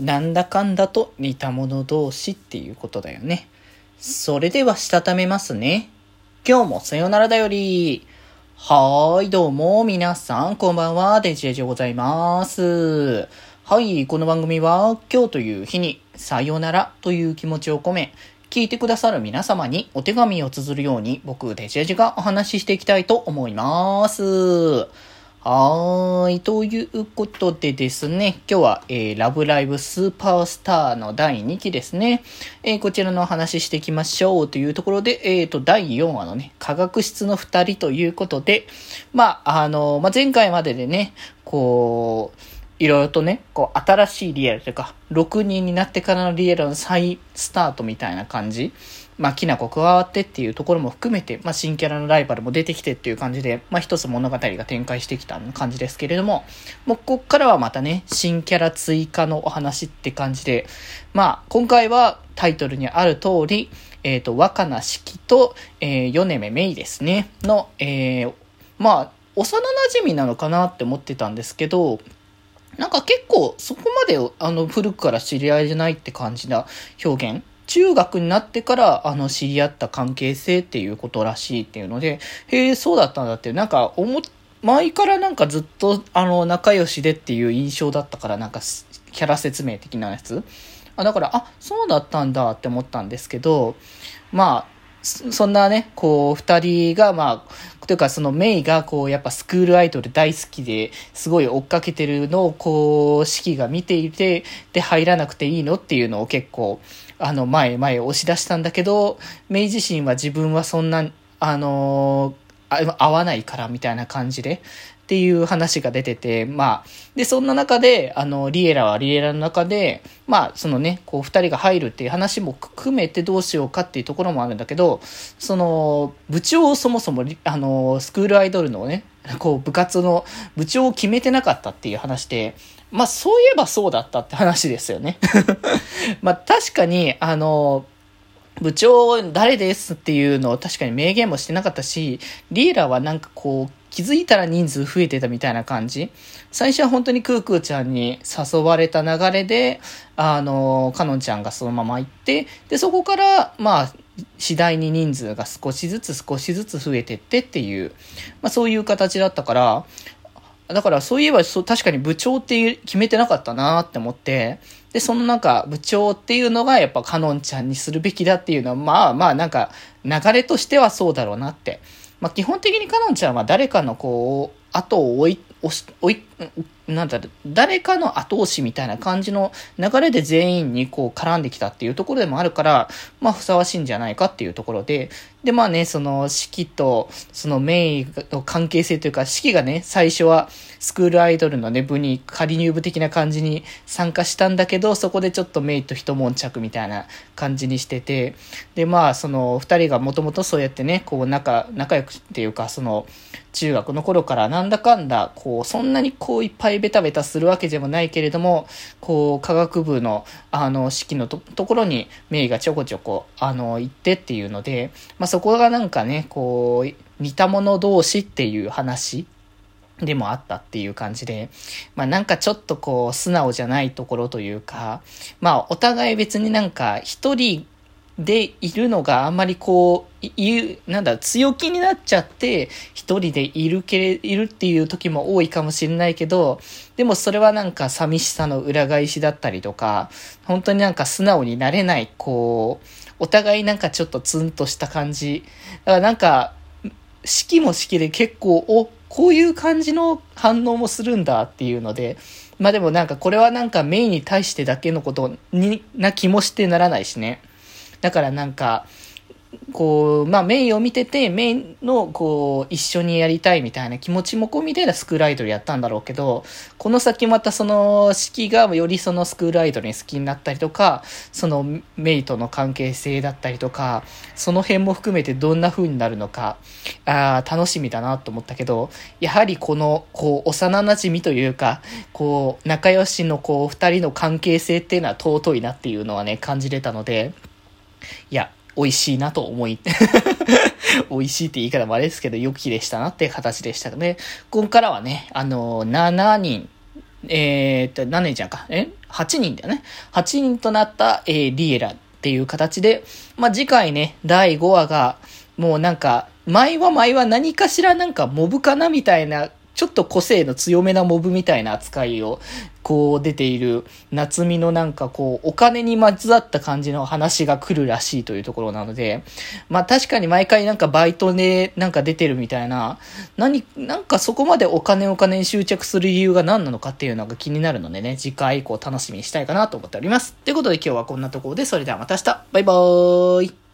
なんだかんだと似た者同士っていうことだよね。それではしたためますね。今日もさよならだより。はーい、どうも、皆さん、こんばんは、デジェジでございます。はい、この番組は、今日という日に、さよならという気持ちを込め、聞いてくださる皆様にお手紙を綴るように、僕、デジェジがお話ししていきたいと思います。はーい。ということでですね、今日は、えー、ラブライブスーパースターの第2期ですね。えー、こちらのお話ししていきましょうというところで、え、ー、と、第4話のね、科学室の2人ということで、まあ、あの、まあ、前回まででね、こう、いろいろとね、こう、新しいリアルというか、6人になってからのリアルの再スタートみたいな感じまあ、きなこ加わってっていうところも含めて、まあ、新キャラのライバルも出てきてっていう感じで、まあ、一つ物語が展開してきた感じですけれども、もうこっからはまたね、新キャラ追加のお話って感じで、まあ、今回はタイトルにある通り、えっ、ー、と、若菜式と、えー、米目メイですね、の、えー、まあ、幼馴染なのかなって思ってたんですけど、なんか結構そこまであの古くから知り合いじゃないって感じな表現中学になってから、あの、知り合った関係性っていうことらしいっていうので、へえ、そうだったんだって、なんか、思、前からなんかずっと、あの、仲良しでっていう印象だったから、なんか、キャラ説明的なやつ。あ、だから、あ、そうだったんだって思ったんですけど、まあ、そんなね、こう、二人が、まあ、というかそのメイが、こう、やっぱスクールアイドル大好きで、すごい追っかけてるのを、こう、四季が見ていて、で、入らなくていいのっていうのを結構、あの、前、前押し出したんだけど、メイ自身は自分はそんな、あの合わないからみたいな感じで、っていう話が出てて、まあ、で、そんな中で、あの、リエラはリエラの中で、まあ、そのね、こう、二人が入るっていう話も含めてどうしようかっていうところもあるんだけど、その、部長をそもそも、あの、スクールアイドルのね、こう、部活の部長を決めてなかったっていう話で、まあ、そういえばそうだったって話ですよね。まあ、確かに、あの、部長誰ですっていうのを確かに明言もしてなかったし、リエラはなんかこう、気づいたら人数増えてたみたいな感じ。最初は本当にクークーちゃんに誘われた流れで、あの、かのんちゃんがそのまま行って、で、そこから、まあ、次第に人数が少しずつ少しずつ増えてってっていう、まあそういう形だったから、だからそういえばそ確かに部長って決めてなかったなって思って、で、そのなんか部長っていうのがやっぱかのんちゃんにするべきだっていうのは、まあまあなんか流れとしてはそうだろうなって。まあ基本的にかのんちゃんは誰かのこう、後を追い、追い、なんだ誰かの後押しみたいな感じの流れで全員にこう絡んできたっていうところでもあるから、まあふさわしいんじゃないかっていうところで、でまあね、その四季とそのメイの関係性というか、四季がね、最初はスクールアイドルのね、部に仮入部的な感じに参加したんだけど、そこでちょっとメイと一悶着みたいな感じにしてて、でまあその二人がもともとそうやってね、こう仲、仲良くっていうか、その中学の頃からなんだかんだ、こう、そんなにこうこういっぱいベタベタするわけでもないけれども、こう、科学部の、あの、式のとところに、メイがちょこちょこ、あの、行ってっていうので、まあ、そこがなんかね、こう、似た者同士っていう話でもあったっていう感じで、まあなんかちょっとこう素直じゃないところというか、まあお互い別になんか一人でいるのがあんまりこう、いう、なんだ、強気になっちゃって、一人でいるけれ、いるっていう時も多いかもしれないけど、でもそれはなんか寂しさの裏返しだったりとか、本当になんか素直になれない、こう、お互いなんかちょっとツンとした感じ。だからなんか、式も式で結構、お、こういう感じの反応もするんだっていうので、まあでもなんかこれはなんかメインに対してだけのことにな気もしてならないしね。だからなんか、こう、まあ、メインを見てて、メインの、こう、一緒にやりたいみたいな気持ちもこう見てたスクールアイドルやったんだろうけど、この先またその、式がよりそのスクールアイドルに好きになったりとか、そのメイとの関係性だったりとか、その辺も含めてどんな風になるのか、あ楽しみだなと思ったけど、やはりこの、こう、幼馴染というか、こう、仲良しのこう、二人の関係性っていうのは尊いなっていうのはね、感じれたので、いや、美味しいなと思い 美味しいって言い方もあれですけど、良きでしたなって形でしたね。ここからはね、あの、7人えー、っと、何年じゃんか。え ?8 人だよね。8人となった、えー、リエラっていう形で、まあ、次回ね、第5話が、もうなんか、前は前は何かしらなんかモブかなみたいなちょっと個性の強めなモブみたいな扱いを、こう出ている夏美のなんかこう、お金にまつわった感じの話が来るらしいというところなので、まあ確かに毎回なんかバイトでなんか出てるみたいな、何、なんかそこまでお金お金に執着する理由が何なのかっていうのが気になるのでね、次回以降楽しみにしたいかなと思っております。ということで今日はこんなところで、それではまた明日バイバーイ